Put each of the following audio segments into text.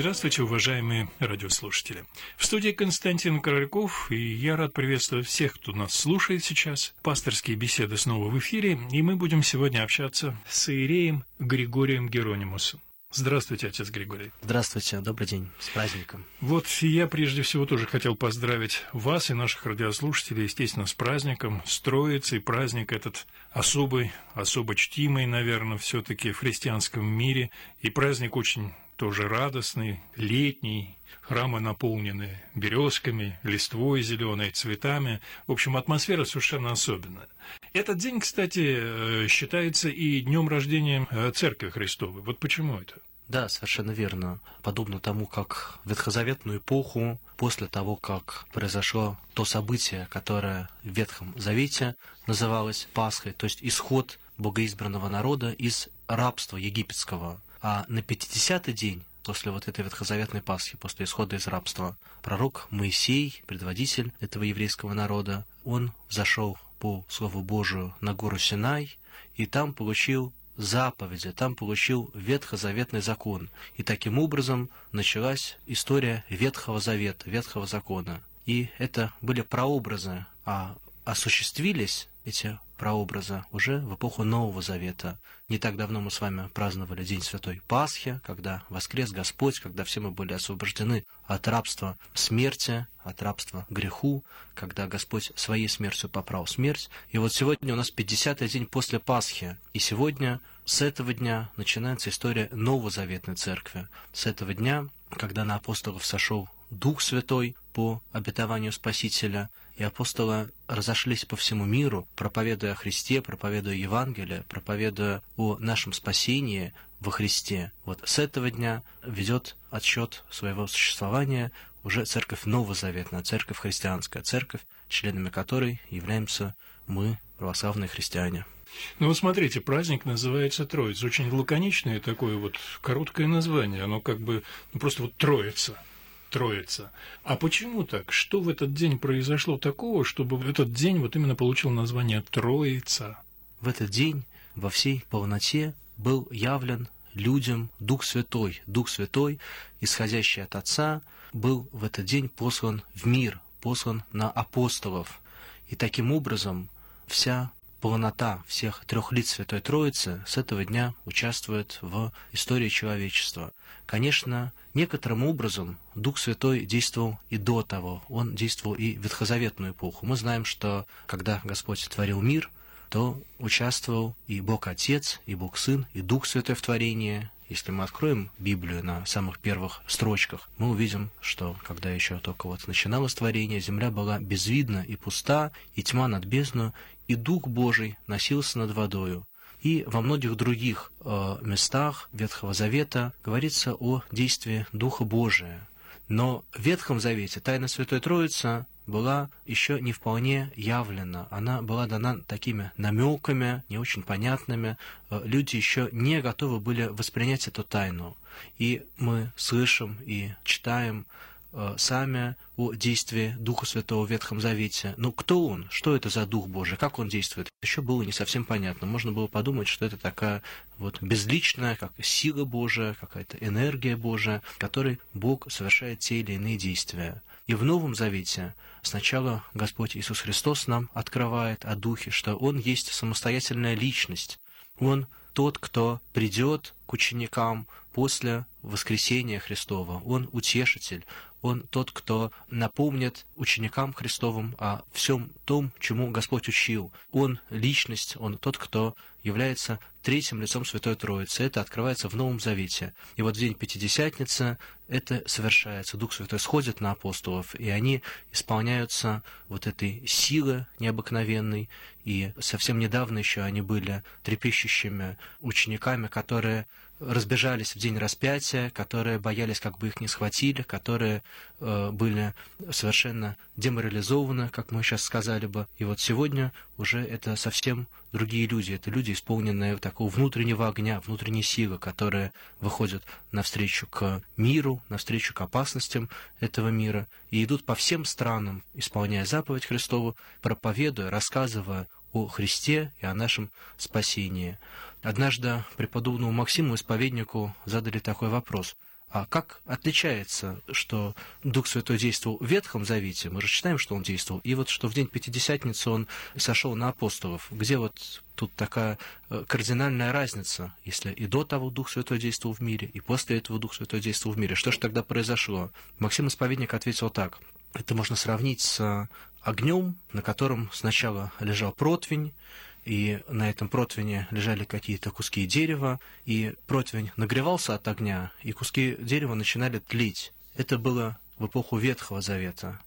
Здравствуйте, уважаемые радиослушатели. В студии Константин Корольков, и я рад приветствовать всех, кто нас слушает сейчас. Пасторские беседы снова в эфире, и мы будем сегодня общаться с Иереем Григорием Геронимусом. Здравствуйте, отец Григорий. Здравствуйте, добрый день, с праздником. Вот я прежде всего тоже хотел поздравить вас и наших радиослушателей, естественно, с праздником, с Троицей. Праздник этот особый, особо чтимый, наверное, все таки в христианском мире. И праздник очень тоже радостный, летний, храмы наполнены березками, листвой зеленой, цветами. В общем, атмосфера совершенно особенная. Этот день, кстати, э, считается и днем рождения э, Церкви Христовой. Вот почему это? Да, совершенно верно. Подобно тому, как в ветхозаветную эпоху, после того, как произошло то событие, которое в Ветхом Завете называлось Пасхой, то есть исход богоизбранного народа из рабства египетского, а на 50-й день после вот этой ветхозаветной Пасхи, после исхода из рабства, пророк Моисей, предводитель этого еврейского народа, он зашел по Слову Божию на гору Синай, и там получил заповеди, там получил ветхозаветный закон. И таким образом началась история Ветхого Завета, Ветхого Закона. И это были прообразы, а осуществились эти прообраза уже в эпоху Нового Завета. Не так давно мы с вами праздновали День Святой Пасхи, когда воскрес Господь, когда все мы были освобождены от рабства смерти, от рабства греху, когда Господь своей смертью поправил смерть. И вот сегодня у нас 50-й день после Пасхи, и сегодня с этого дня начинается история Новозаветной Церкви. С этого дня, когда на апостолов сошел Дух Святой по обетованию Спасителя, и апостолы разошлись по всему миру, проповедуя о Христе, проповедуя Евангелие, проповедуя о нашем спасении во Христе. Вот с этого дня ведет отсчет своего существования уже церковь Новозаветная, церковь христианская, церковь, членами которой являемся мы, православные христиане. Ну вот смотрите, праздник называется Троица. Очень лаконичное такое вот короткое название. Оно как бы ну, просто вот Троица. Троица. А почему так? Что в этот день произошло такого, чтобы этот день вот именно получил название Троица? В этот день во всей полноте был явлен людям Дух Святой. Дух Святой, исходящий от Отца, был в этот день послан в мир, послан на апостолов. И таким образом вся полнота всех трех лиц Святой Троицы с этого дня участвует в истории человечества. Конечно, некоторым образом Дух Святой действовал и до того, он действовал и в ветхозаветную эпоху. Мы знаем, что когда Господь творил мир, то участвовал и Бог Отец, и Бог Сын, и Дух Святой в творении, если мы откроем Библию на самых первых строчках, мы увидим, что когда еще только вот начиналось творение, земля была безвидна и пуста, и тьма над бездну, и Дух Божий носился над водою. И во многих других э, местах Ветхого Завета говорится о действии Духа Божия. Но в Ветхом Завете тайна Святой Троицы была еще не вполне явлена. Она была дана такими намеками, не очень понятными. Э, люди еще не готовы были воспринять эту тайну. И мы слышим и читаем сами о действии Духа Святого в Ветхом Завете. Но кто он? Что это за Дух Божий? Как он действует? Еще было не совсем понятно. Можно было подумать, что это такая вот безличная, как сила Божия, какая-то энергия Божия, которой Бог совершает те или иные действия. И в Новом Завете сначала Господь Иисус Христос нам открывает о Духе, что Он есть самостоятельная личность. Он тот, кто придет к ученикам после воскресения Христова. Он утешитель, он тот, кто напомнит ученикам Христовым о всем том, чему Господь учил. Он личность, он тот, кто является третьим лицом Святой Троицы. Это открывается в Новом Завете. И вот в день Пятидесятницы это совершается. Дух Святой сходит на апостолов, и они исполняются вот этой силы необыкновенной. И совсем недавно еще они были трепещущими учениками, которые разбежались в день распятия, которые боялись, как бы их не схватили, которые э, были совершенно деморализованы, как мы сейчас сказали бы. И вот сегодня уже это совсем другие люди. Это люди, исполненные такого внутреннего огня, внутренней силы, которые выходят навстречу к миру, навстречу к опасностям этого мира и идут по всем странам, исполняя заповедь Христову, проповедуя, рассказывая о Христе и о нашем спасении. Однажды преподобному Максиму, исповеднику, задали такой вопрос. А как отличается, что Дух Святой действовал в Ветхом Завете, мы же читаем, что он действовал, и вот что в день Пятидесятницы он сошел на апостолов. Где вот тут такая э, кардинальная разница, если и до того Дух Святой действовал в мире, и после этого Дух Святой действовал в мире? Что же тогда произошло? Максим Исповедник ответил так. Это можно сравнить с огнем, на котором сначала лежал противень, и на этом противне лежали какие-то куски дерева, и противень нагревался от огня, и куски дерева начинали тлеть. Это было в эпоху Ветхого Завета.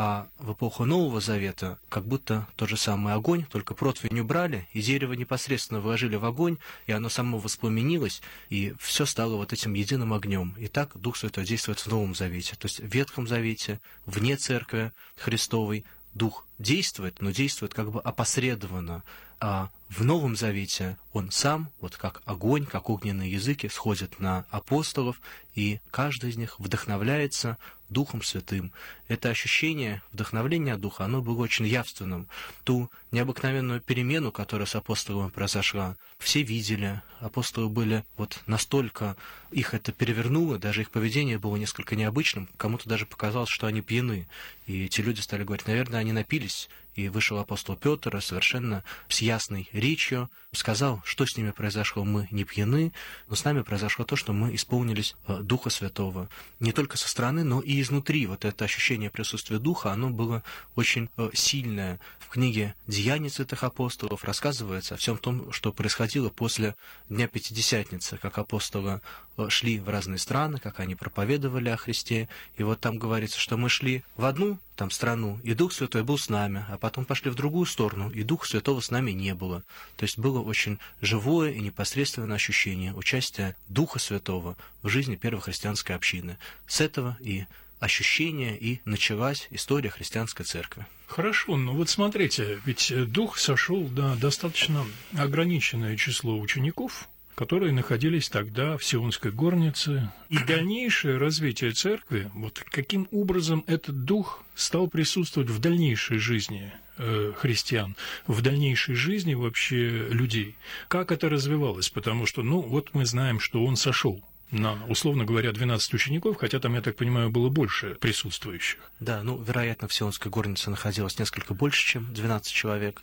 А в эпоху Нового Завета как будто тот же самый огонь, только противень убрали, и дерево непосредственно вложили в огонь, и оно само воспламенилось, и все стало вот этим единым огнем. И так Дух Святой действует в Новом Завете. То есть в Ветхом Завете, вне Церкви Христовой, Дух действует, но действует как бы опосредованно. А в Новом Завете он сам, вот как огонь, как огненные языки, сходит на апостолов, и каждый из них вдохновляется Духом Святым. Это ощущение вдохновления Духа, оно было очень явственным. Ту необыкновенную перемену, которая с апостолами произошла, все видели. Апостолы были вот настолько, их это перевернуло, даже их поведение было несколько необычным. Кому-то даже показалось, что они пьяны. И эти люди стали говорить, наверное, они напились, и вышел апостол Петр совершенно с ясной речью, сказал, что с ними произошло, мы не пьяны, но с нами произошло то, что мы исполнились э, Духа Святого. Не только со стороны, но и изнутри. Вот это ощущение присутствия Духа, оно было очень э, сильное. В книге «Деяний святых апостолов» рассказывается о всем том, что происходило после Дня Пятидесятницы, как апостолы шли в разные страны, как они проповедовали о Христе. И вот там говорится, что мы шли в одну там страну, и Дух Святой был с нами, а потом пошли в другую сторону, и Духа Святого с нами не было. То есть было очень живое и непосредственное ощущение участия Духа Святого в жизни первой христианской общины. С этого и ощущение и началась история христианской церкви. Хорошо, ну вот смотрите, ведь Дух сошел на достаточно ограниченное число учеников, которые находились тогда в Сионской горнице. И дальнейшее развитие церкви, вот каким образом этот дух стал присутствовать в дальнейшей жизни э, христиан, в дальнейшей жизни вообще людей. Как это развивалось? Потому что, ну, вот мы знаем, что он сошел на, условно говоря, 12 учеников, хотя там, я так понимаю, было больше присутствующих. Да, ну, вероятно, в Сионской горнице находилось несколько больше, чем 12 человек.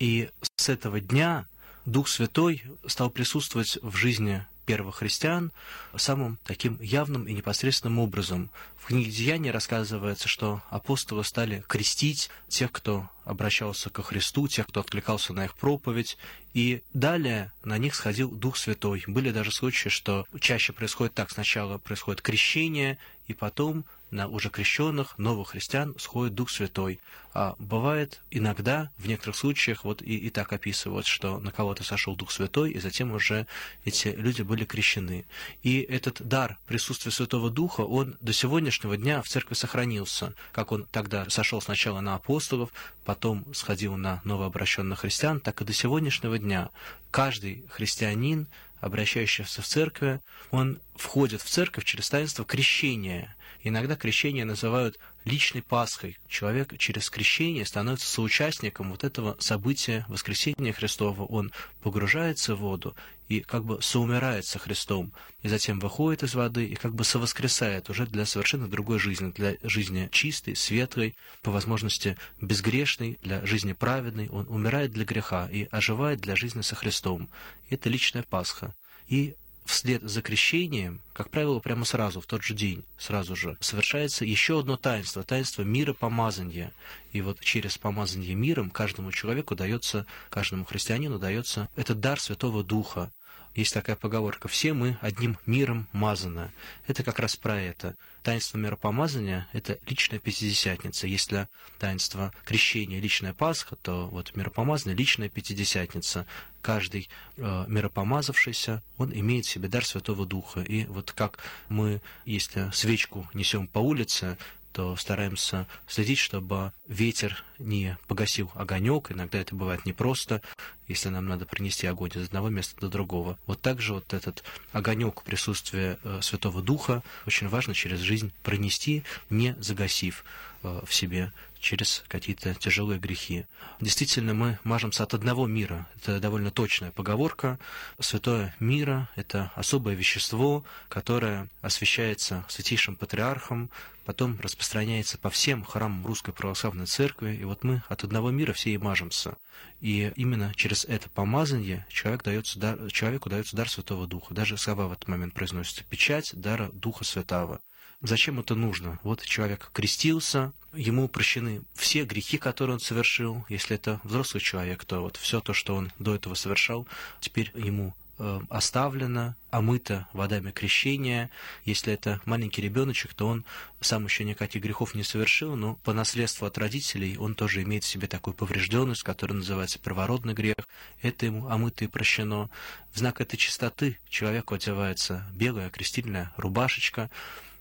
И с этого дня Дух Святой стал присутствовать в жизни первых христиан самым таким явным и непосредственным образом. В книге Деяния рассказывается, что апостолы стали крестить тех, кто обращался ко Христу, тех, кто откликался на их проповедь, и далее на них сходил Дух Святой. Были даже случаи, что чаще происходит так. Сначала происходит крещение, и потом на уже крещенных новых христиан сходит Дух Святой. А бывает иногда, в некоторых случаях, вот и, и так описывают, что на кого-то сошел Дух Святой, и затем уже эти люди были крещены. И этот дар присутствия Святого Духа, он до сегодняшнего дня в церкви сохранился, как он тогда сошел сначала на апостолов, потом сходил на новообращенных христиан, так и до сегодняшнего дня каждый христианин, обращающийся в церковь, он входит в церковь через таинство крещения. Иногда крещение называют личной Пасхой. Человек через крещение становится соучастником вот этого события воскресения Христова. Он погружается в воду и как бы соумирает со Христом, и затем выходит из воды и как бы совоскресает уже для совершенно другой жизни, для жизни чистой, светлой, по возможности безгрешной, для жизни праведной. Он умирает для греха и оживает для жизни со Христом. Это личная Пасха. И вслед за крещением, как правило, прямо сразу, в тот же день, сразу же, совершается еще одно таинство, таинство мира помазания. И вот через помазание миром каждому человеку дается, каждому христианину дается этот дар Святого Духа, есть такая поговорка «все мы одним миром мазаны». Это как раз про это. Таинство миропомазания – это личная пятидесятница. Если таинство крещения – личная Пасха, то вот миропомазание – личная пятидесятница. Каждый э, миропомазавшийся, он имеет в себе дар Святого Духа. И вот как мы, если свечку несем по улице, то стараемся следить, чтобы ветер не погасил огонек. Иногда это бывает непросто, если нам надо принести огонь из одного места до другого. Вот также вот этот огонек присутствия э, Святого Духа очень важно через жизнь пронести, не загасив э, в себе через какие-то тяжелые грехи. Действительно, мы мажемся от одного мира. Это довольно точная поговорка. Святое мира — это особое вещество, которое освящается святейшим патриархом, потом распространяется по всем храмам Русской Православной Церкви, и вот мы от одного мира все и мажемся. И именно через это помазание человек дается дар, человеку дается дар Святого Духа. Даже слова в этот момент произносятся «печать дара Духа Святого». Зачем это нужно? Вот человек крестился, ему прощены все грехи, которые он совершил. Если это взрослый человек, то вот все то, что он до этого совершал, теперь ему Э, оставлено, омыто водами крещения. Если это маленький ребеночек, то он сам еще никаких грехов не совершил, но по наследству от родителей он тоже имеет в себе такую поврежденность, которая называется первородный грех. Это ему омыто и прощено. В знак этой чистоты человеку одевается белая крестильная рубашечка,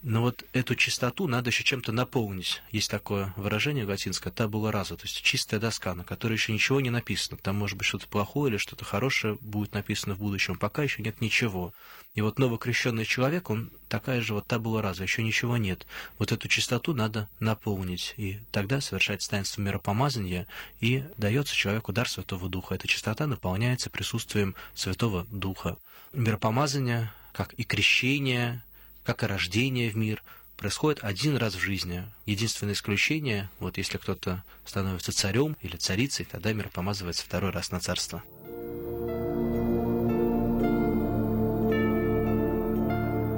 но вот эту чистоту надо еще чем-то наполнить. Есть такое выражение латинское «табула раза», то есть чистая доска, на которой еще ничего не написано. Там может быть что-то плохое или что-то хорошее будет написано в будущем. Пока еще нет ничего. И вот новокрещенный человек, он такая же вот табула раза, еще ничего нет. Вот эту чистоту надо наполнить. И тогда совершается таинство миропомазания, и дается человеку дар Святого Духа. Эта чистота наполняется присутствием Святого Духа. Миропомазание, как и крещение, как и рождение в мир, происходит один раз в жизни. Единственное исключение, вот если кто-то становится царем или царицей, тогда мир помазывается второй раз на царство.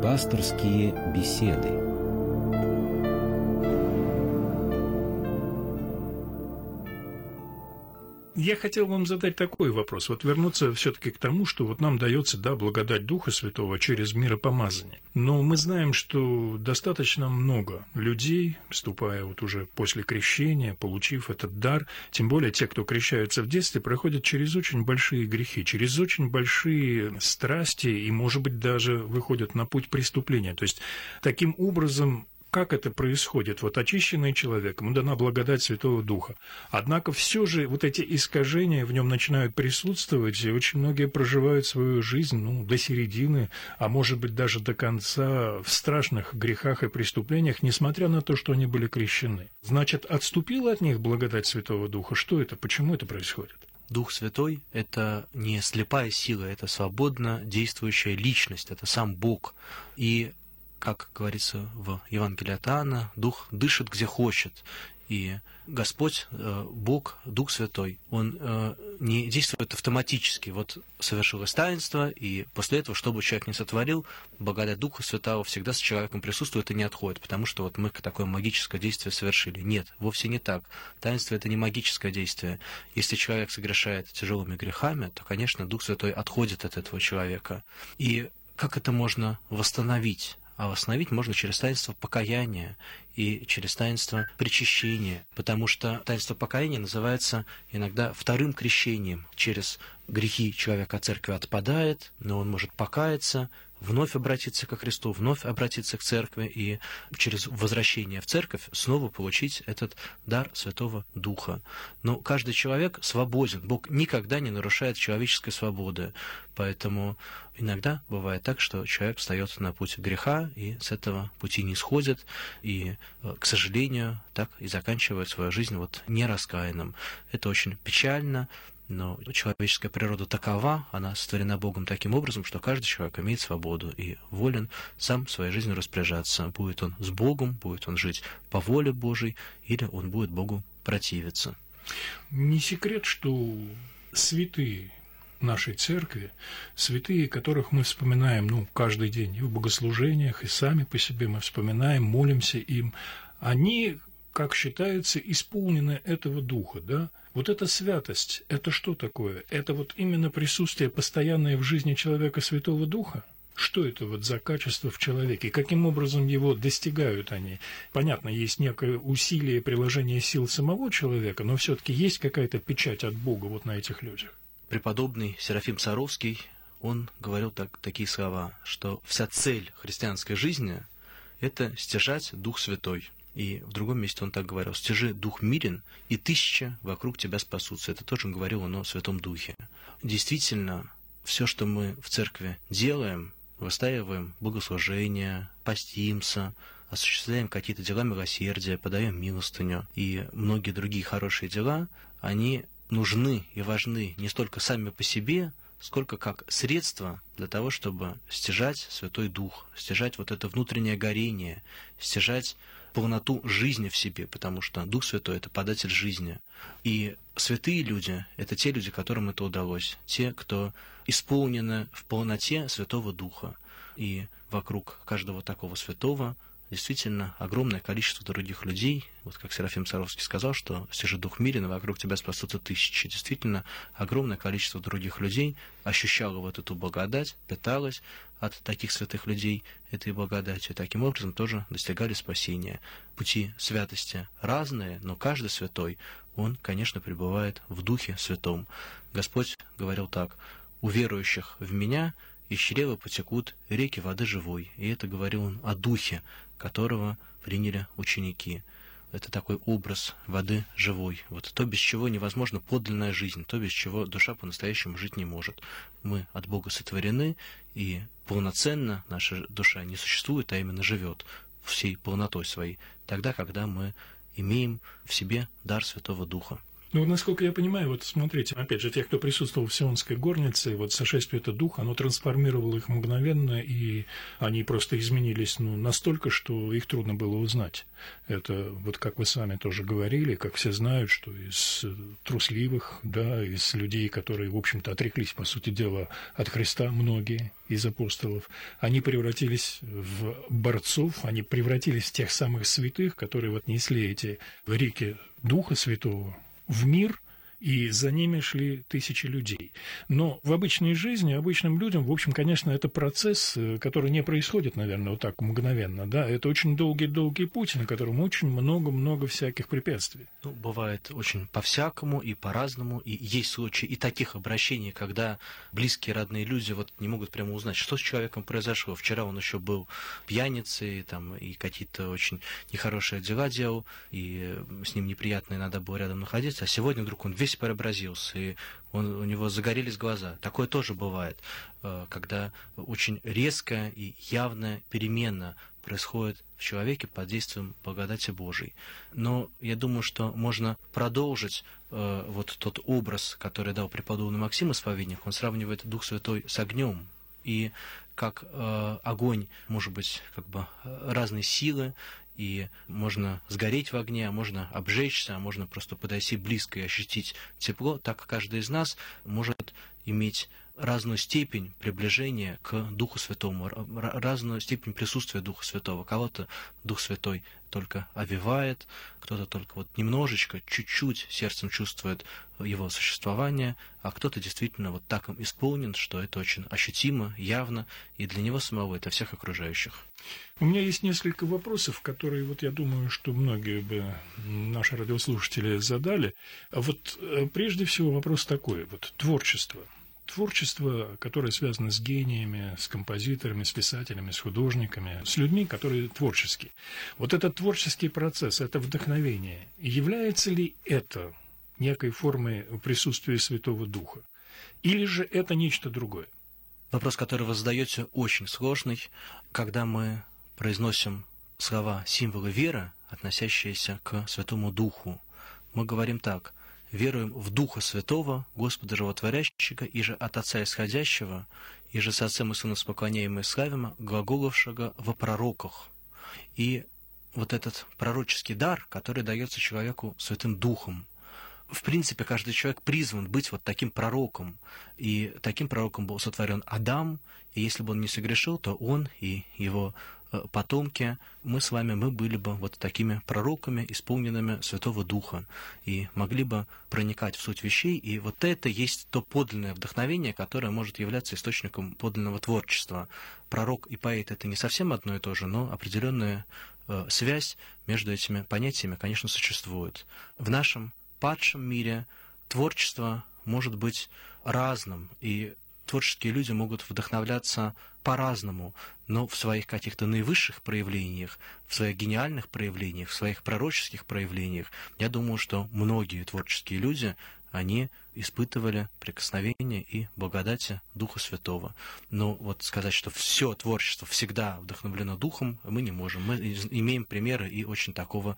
Пасторские беседы – Я хотел вам задать такой вопрос. Вот вернуться все-таки к тому, что вот нам дается, да, благодать Духа Святого через миропомазание. Но мы знаем, что достаточно много людей, вступая вот уже после крещения, получив этот дар, тем более те, кто крещаются в детстве, проходят через очень большие грехи, через очень большие страсти и, может быть, даже выходят на путь преступления. То есть таким образом как это происходит. Вот очищенный человек, ему дана благодать Святого Духа. Однако все же вот эти искажения в нем начинают присутствовать, и очень многие проживают свою жизнь ну, до середины, а может быть даже до конца в страшных грехах и преступлениях, несмотря на то, что они были крещены. Значит, отступила от них благодать Святого Духа? Что это? Почему это происходит? Дух Святой — это не слепая сила, это свободно действующая личность, это сам Бог. И как говорится в Евангелии от Иоанна, Дух дышит где хочет. И Господь, э, Бог, Дух Святой, Он э, не действует автоматически. Вот совершилось таинство, и после этого, что бы человек ни сотворил, благодать Духа Святого всегда с человеком присутствует и не отходит, потому что вот мы такое магическое действие совершили. Нет, вовсе не так. Таинство — это не магическое действие. Если человек совершает тяжелыми грехами, то, конечно, Дух Святой отходит от этого человека. И как это можно восстановить? А восстановить можно через таинство покаяния и через таинство причащения, потому что таинство покаяния называется иногда вторым крещением. Через грехи человек от церкви отпадает, но он может покаяться, вновь обратиться ко Христу, вновь обратиться к церкви и через возвращение в церковь снова получить этот дар Святого Духа. Но каждый человек свободен. Бог никогда не нарушает человеческой свободы. Поэтому иногда бывает так, что человек встает на путь греха и с этого пути не сходит, и, э, к сожалению, так и заканчивает свою жизнь вот нераскаянным. Это очень печально, но человеческая природа такова, она сотворена Богом таким образом, что каждый человек имеет свободу и волен сам своей жизнью распоряжаться. Будет он с Богом, будет он жить по воле Божией, или он будет Богу противиться. Не секрет, что святые нашей церкви, святые, которых мы вспоминаем ну, каждый день и в богослужениях, и сами по себе мы вспоминаем, молимся им, они, как считается, исполнены этого духа, да, вот эта святость, это что такое? Это вот именно присутствие постоянное в жизни человека Святого Духа? Что это вот за качество в человеке? Каким образом его достигают они? Понятно, есть некое усилие приложения сил самого человека, но все-таки есть какая-то печать от Бога вот на этих людях. Преподобный Серафим Саровский, он говорил так, такие слова, что вся цель христианской жизни – это стяжать Дух Святой – и в другом месте он так говорил, «Стяжи дух мирен, и тысяча вокруг тебя спасутся». Это тоже говорил он о Святом Духе. Действительно, все, что мы в церкви делаем, выстаиваем богослужения, постимся, осуществляем какие-то дела милосердия, подаем милостыню и многие другие хорошие дела, они нужны и важны не столько сами по себе, сколько как средство для того, чтобы стяжать Святой Дух, стяжать вот это внутреннее горение, стяжать полноту жизни в себе, потому что Дух Святой — это податель жизни. И святые люди — это те люди, которым это удалось, те, кто исполнены в полноте Святого Духа. И вокруг каждого такого святого действительно огромное количество других людей. Вот как Серафим Саровский сказал, что «Стяжи дух мирен, вокруг тебя спасутся тысячи». Действительно, огромное количество других людей ощущало вот эту благодать, питалось от таких святых людей этой благодатью, и таким образом тоже достигали спасения. Пути святости разные, но каждый святой, он, конечно, пребывает в Духе Святом. Господь говорил так, «У верующих в Меня из чрева потекут реки воды живой». И это говорил он о Духе, которого приняли ученики. Это такой образ воды живой. Вот то, без чего невозможна подлинная жизнь, то, без чего душа по-настоящему жить не может. Мы от Бога сотворены, и полноценно наша душа не существует, а именно живет всей полнотой своей, тогда, когда мы имеем в себе дар Святого Духа. Ну, насколько я понимаю, вот смотрите, опять же, те, кто присутствовал в Сионской горнице, вот сошествие это дух, оно трансформировало их мгновенно, и они просто изменились ну, настолько, что их трудно было узнать. Это вот как вы сами тоже говорили, как все знают, что из трусливых, да, из людей, которые, в общем-то, отреклись, по сути дела, от Христа, многие из апостолов, они превратились в борцов, они превратились в тех самых святых, которые вот несли эти реки Духа Святого, в мир и за ними шли тысячи людей. Но в обычной жизни, обычным людям, в общем, конечно, это процесс, э, который не происходит, наверное, вот так мгновенно, да, это очень долгий-долгий путь, на котором очень много-много всяких препятствий. Ну, бывает очень по-всякому и по-разному, и есть случаи и таких обращений, когда близкие, родные люди вот не могут прямо узнать, что с человеком произошло. Вчера он еще был пьяницей, там, и какие-то очень нехорошие дела делал, и с ним неприятно надо было рядом находиться, а сегодня вдруг он весь весь преобразился, и он, у него загорелись глаза. Такое тоже бывает, э, когда очень резкая и явная перемена происходит в человеке под действием благодати Божией. Но я думаю, что можно продолжить э, вот тот образ, который дал преподобный Максим Исповедник. Он сравнивает Дух Святой с огнем. И как э, огонь может быть как бы разной силы, и можно сгореть в огне, а можно обжечься, а можно просто подойти близко и ощутить тепло, так каждый из нас может иметь разную степень приближения к Духу Святому, разную степень присутствия Духа Святого. Кого-то Дух Святой только овивает, кто-то только вот немножечко, чуть-чуть сердцем чувствует его существование, а кто-то действительно вот так им исполнен, что это очень ощутимо, явно, и для него самого, и для всех окружающих. У меня есть несколько вопросов, которые, вот я думаю, что многие бы наши радиослушатели задали. А вот э, прежде всего вопрос такой, вот творчество – творчество, которое связано с гениями, с композиторами, с писателями, с художниками, с людьми, которые творческие. Вот этот творческий процесс, это вдохновение, является ли это некой формой присутствия Святого Духа? Или же это нечто другое? Вопрос, который вы задаете, очень сложный. Когда мы произносим слова символы веры, относящиеся к Святому Духу, мы говорим так веруем в Духа Святого, Господа Животворящего, и же от Отца Исходящего, и же с Отцем и Сыном споклоняем и славим, глаголовшего во пророках. И вот этот пророческий дар, который дается человеку Святым Духом, в принципе, каждый человек призван быть вот таким пророком. И таким пророком был сотворен Адам, и если бы он не согрешил, то он и его потомки, мы с вами, мы были бы вот такими пророками, исполненными Святого Духа, и могли бы проникать в суть вещей, и вот это есть то подлинное вдохновение, которое может являться источником подлинного творчества. Пророк и поэт — это не совсем одно и то же, но определенная э, связь между этими понятиями, конечно, существует. В нашем падшем мире творчество может быть разным, и творческие люди могут вдохновляться по-разному, но в своих каких-то наивысших проявлениях, в своих гениальных проявлениях, в своих пророческих проявлениях, я думаю, что многие творческие люди они испытывали прикосновение и благодати Духа Святого. Но вот сказать, что все творчество всегда вдохновлено Духом, мы не можем. Мы имеем примеры и очень такого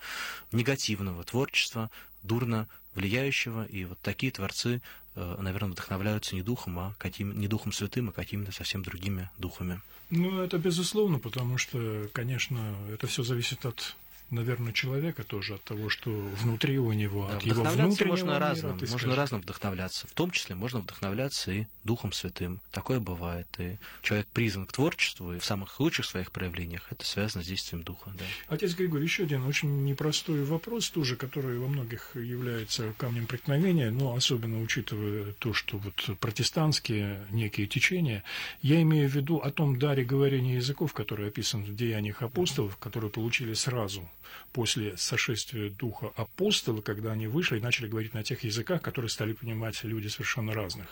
негативного творчества, дурно влияющего, и вот такие творцы, э, наверное, вдохновляются не Духом, а каким, не Духом Святым, а какими-то совсем другими духами. Ну, это безусловно, потому что, конечно, это все зависит от наверное, человека тоже от того, что внутри у него, да, от его внутреннего можно мира, разным, можно разным вдохновляться. В том числе можно вдохновляться и Духом Святым. Такое бывает. И человек призван к творчеству, и в самых лучших своих проявлениях это связано с действием Духа. Да. Отец Григорий, еще один очень непростой вопрос тоже, который во многих является камнем преткновения, но особенно учитывая то, что вот протестантские некие течения, я имею в виду о том даре говорения языков, который описан в Деяниях апостолов, которые получили сразу после сошествия Духа апостола, когда они вышли и начали говорить на тех языках, которые стали понимать люди совершенно разных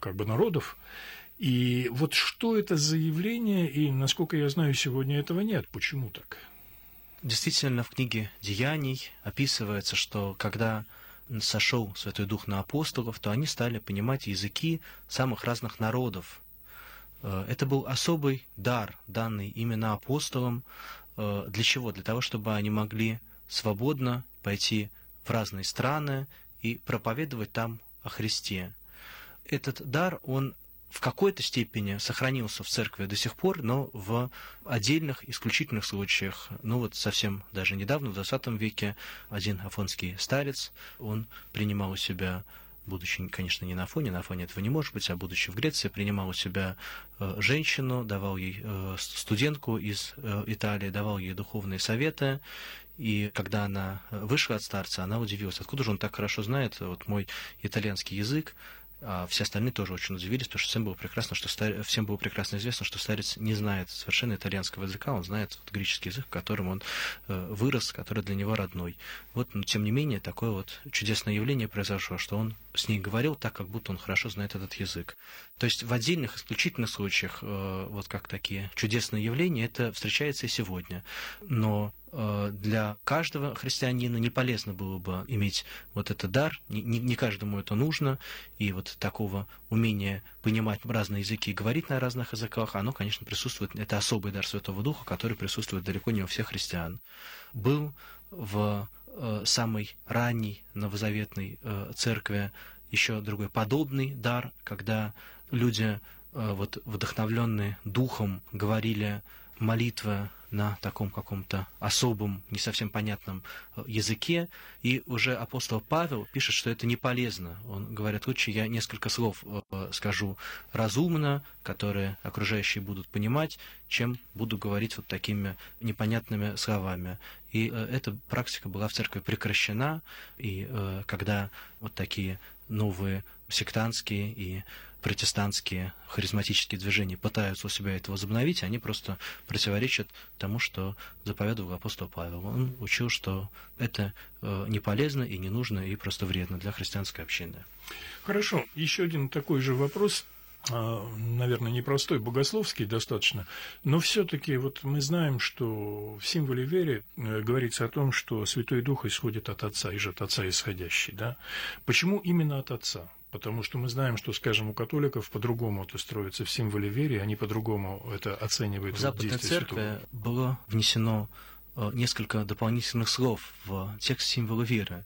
как бы народов. И вот что это за явление, и, насколько я знаю, сегодня этого нет. Почему так? Действительно, в книге «Деяний» описывается, что когда сошел Святой Дух на апостолов, то они стали понимать языки самых разных народов. Э, это был особый дар, данный именно апостолам, для чего? Для того, чтобы они могли свободно пойти в разные страны и проповедовать там о Христе. Этот дар, он в какой-то степени сохранился в церкви до сих пор, но в отдельных, исключительных случаях. Ну вот совсем даже недавно, в 20 веке, один афонский старец, он принимал у себя будучи, конечно, не на фоне, на фоне этого не может быть, а будучи в Греции, принимал у себя э, женщину, давал ей э, студентку из э, Италии, давал ей духовные советы, и когда она вышла от старца, она удивилась, откуда же он так хорошо знает вот мой итальянский язык, а все остальные тоже очень удивились, потому что всем было прекрасно, что стар... всем было прекрасно известно, что старец не знает совершенно итальянского языка, он знает вот греческий язык, которым он э, вырос, который для него родной. Вот, но тем не менее, такое вот чудесное явление произошло, что он с ней говорил так, как будто он хорошо знает этот язык. То есть в отдельных исключительных случаях, э, вот как такие чудесные явления, это встречается и сегодня. Но для каждого христианина не полезно было бы иметь вот этот дар, не, не каждому это нужно, и вот такого умения понимать разные языки и говорить на разных языках, оно, конечно, присутствует, это особый дар Святого Духа, который присутствует далеко не у всех христиан. Был в э, самой ранней новозаветной э, церкви еще другой подобный дар, когда люди, э, вот вдохновленные Духом, говорили молитвы на таком каком-то особом, не совсем понятном э, языке. И уже апостол Павел пишет, что это не полезно. Он говорит, лучше я несколько слов э, скажу разумно, которые окружающие будут понимать, чем буду говорить вот такими непонятными словами. И э, эта практика была в церкви прекращена, и когда вот такие новые сектантские и протестантские харизматические движения пытаются у себя это возобновить, они просто противоречат тому, что заповедовал апостол Павел. Он учил, что это э, не полезно и не нужно, и просто вредно для христианской общины. Хорошо. Еще один такой же вопрос а, наверное, непростой, богословский достаточно, но все-таки вот мы знаем, что в символе веры э, говорится о том, что Святой Дух исходит от Отца, и же от Отца исходящий, да? Почему именно от Отца? Потому что мы знаем, что, скажем, у католиков по-другому это строится в символе веры, они по-другому это оценивают. В Западной Церкви было внесено э, несколько дополнительных слов в текст символа веры.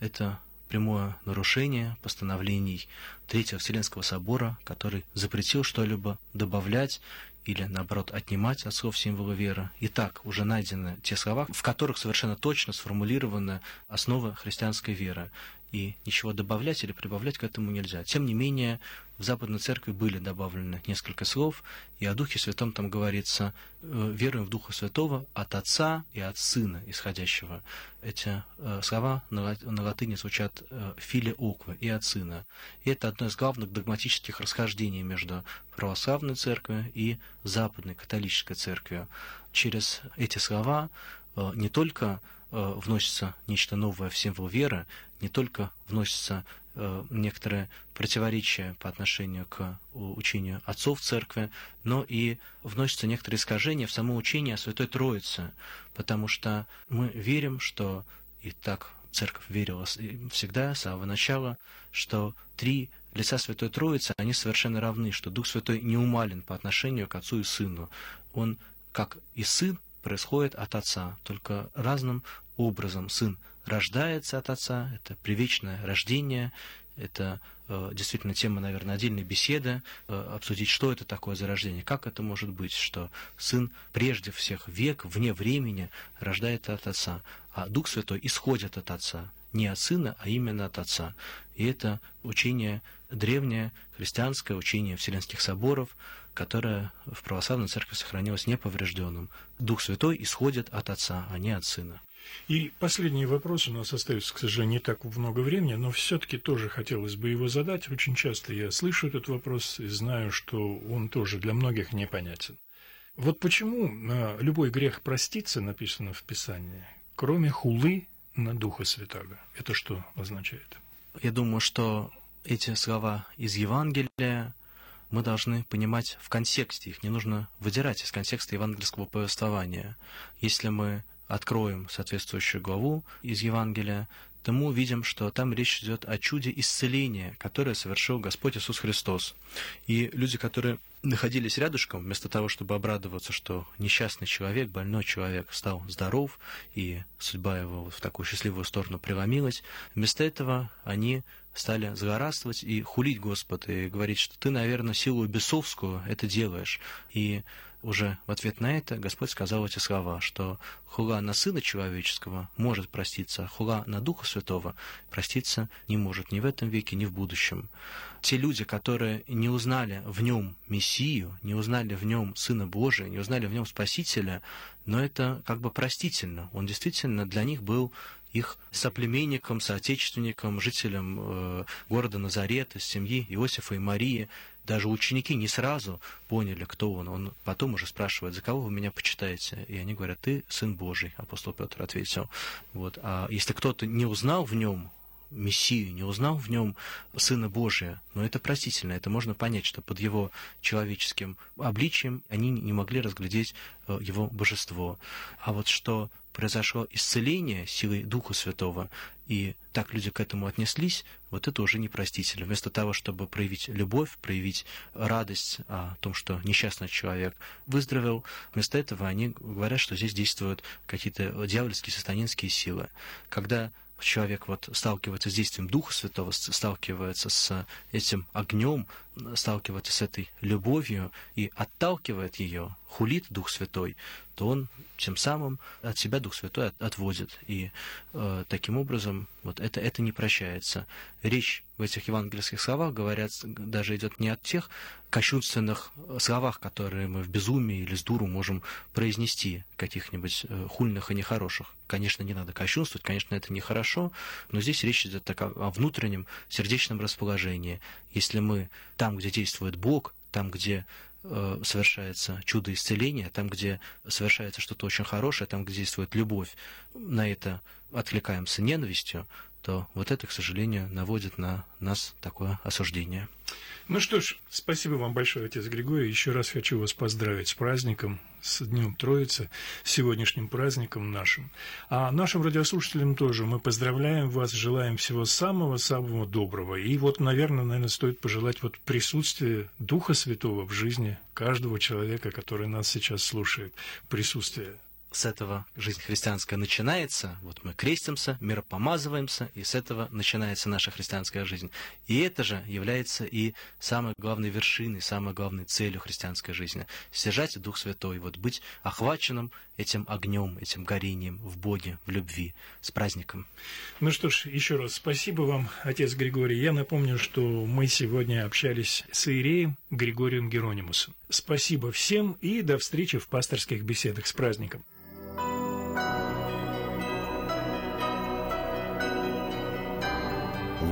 Это прямое нарушение постановлений Третьего Вселенского Собора, который запретил что-либо добавлять или, наоборот, отнимать от слов символа веры. Итак, уже найдены те слова, в которых совершенно точно сформулированы основы христианской веры и ничего добавлять или прибавлять к этому нельзя. Тем не менее, в Западной Церкви были добавлены несколько слов, и о Духе Святом там говорится, э, веруем в Духа Святого от Отца и от Сына исходящего. Эти э, слова на, латыни звучат э, «филе окве» и от Сына. И это одно из главных догматических расхождений между православной церковью и западной католической церковью. Через эти слова не только вносится нечто новое в символ веры, не только вносится э, некоторое противоречие по отношению к учению отцов церкви, но и вносятся некоторые искажения в само учение о Святой Троице, потому что мы верим, что и так церковь верила всегда, с самого начала, что три лица Святой Троицы, они совершенно равны, что Дух Святой не умален по отношению к Отцу и Сыну. Он, как и Сын, происходит от Отца, только разным образом. Сын рождается от Отца, это привечное рождение, это э, действительно тема, наверное, отдельной беседы, э, обсудить, что это такое зарождение, как это может быть, что сын прежде всех век, вне времени, рождает от Отца, а Дух Святой исходит от Отца, не от Сына, а именно от Отца. И это учение древнее, христианское учение Вселенских соборов, которое в православной церкви сохранилось неповрежденным. Дух Святой исходит от Отца, а не от Сына. И последний вопрос, у нас остается, к сожалению, не так много времени, но все-таки тоже хотелось бы его задать. Очень часто я слышу этот вопрос и знаю, что он тоже для многих непонятен. Вот почему а, любой грех простится, написано в Писании, кроме хулы на Духа Святаго. Это что означает? Я думаю, что эти слова из Евангелия мы должны понимать в контексте. Их не нужно выдирать из контекста евангельского повествования. Если мы откроем соответствующую главу из Евангелия, то мы увидим, что там речь идет о чуде исцеления, которое совершил Господь Иисус Христос. И люди, которые находились рядышком, вместо того, чтобы обрадоваться, что несчастный человек, больной человек стал здоров, и судьба его в такую счастливую сторону преломилась, вместо этого они стали злорадствовать и хулить Господа, и говорить, что ты, наверное, силу бесовскую это делаешь. И уже в ответ на это Господь сказал эти слова, что хула на Сына Человеческого может проститься, а хула на Духа Святого проститься не может ни в этом веке, ни в будущем. Те люди, которые не узнали в нем Мессию, не узнали в нем Сына Божия, не узнали в нем Спасителя, но это как бы простительно. Он действительно для них был их соплеменником, соотечественником, жителем э, города Назарета, семьи Иосифа и Марии, даже ученики не сразу поняли, кто он. Он потом уже спрашивает, за кого вы меня почитаете? И они говорят, ты сын Божий, апостол Петр ответил. Вот. А если кто-то не узнал в нем Мессию, не узнал в нем Сына Божия, но это простительно, это можно понять, что под его человеческим обличием они не могли разглядеть э, его божество. А вот что произошло исцеление силой Духа Святого, и так люди к этому отнеслись, вот это уже непростительно. Вместо того, чтобы проявить любовь, проявить радость о том, что несчастный человек выздоровел, вместо этого они говорят, что здесь действуют какие-то дьявольские, сатанинские силы. Когда человек вот сталкивается с действием Духа Святого, сталкивается с этим огнем, сталкивается с этой любовью и отталкивает ее, хулит Дух Святой, то он тем самым от себя Дух Святой отводит. И э, таким образом вот это, это не прощается. Речь в этих евангельских словах, говорят, даже идет не от тех кощунственных словах, которые мы в безумии или с дуру можем произнести, каких-нибудь э, хульных и нехороших. Конечно, не надо кощунствовать, конечно, это нехорошо, но здесь речь идет так о, о внутреннем сердечном расположении. Если мы там, где действует Бог, там, где Э, совершается чудо исцеления, там, где совершается что-то очень хорошее, там, где действует любовь, на это откликаемся ненавистью, то вот это, к сожалению, наводит на нас такое осуждение. Ну что ж, спасибо вам большое, отец Григорий. Еще раз хочу вас поздравить с праздником, с Днем Троицы, с сегодняшним праздником нашим. А нашим радиослушателям тоже мы поздравляем вас, желаем всего самого-самого доброго. И вот, наверное, наверное, стоит пожелать вот присутствия Духа Святого в жизни каждого человека, который нас сейчас слушает. Присутствие с этого жизнь христианская начинается. Вот мы крестимся, миропомазываемся, и с этого начинается наша христианская жизнь. И это же является и самой главной вершиной, самой главной целью христианской жизни. Стяжать Дух Святой, вот быть охваченным этим огнем, этим горением в Боге, в любви. С праздником. Ну что ж, еще раз спасибо вам, отец Григорий. Я напомню, что мы сегодня общались с Иереем Григорием Геронимусом. Спасибо всем и до встречи в пасторских беседах с праздником.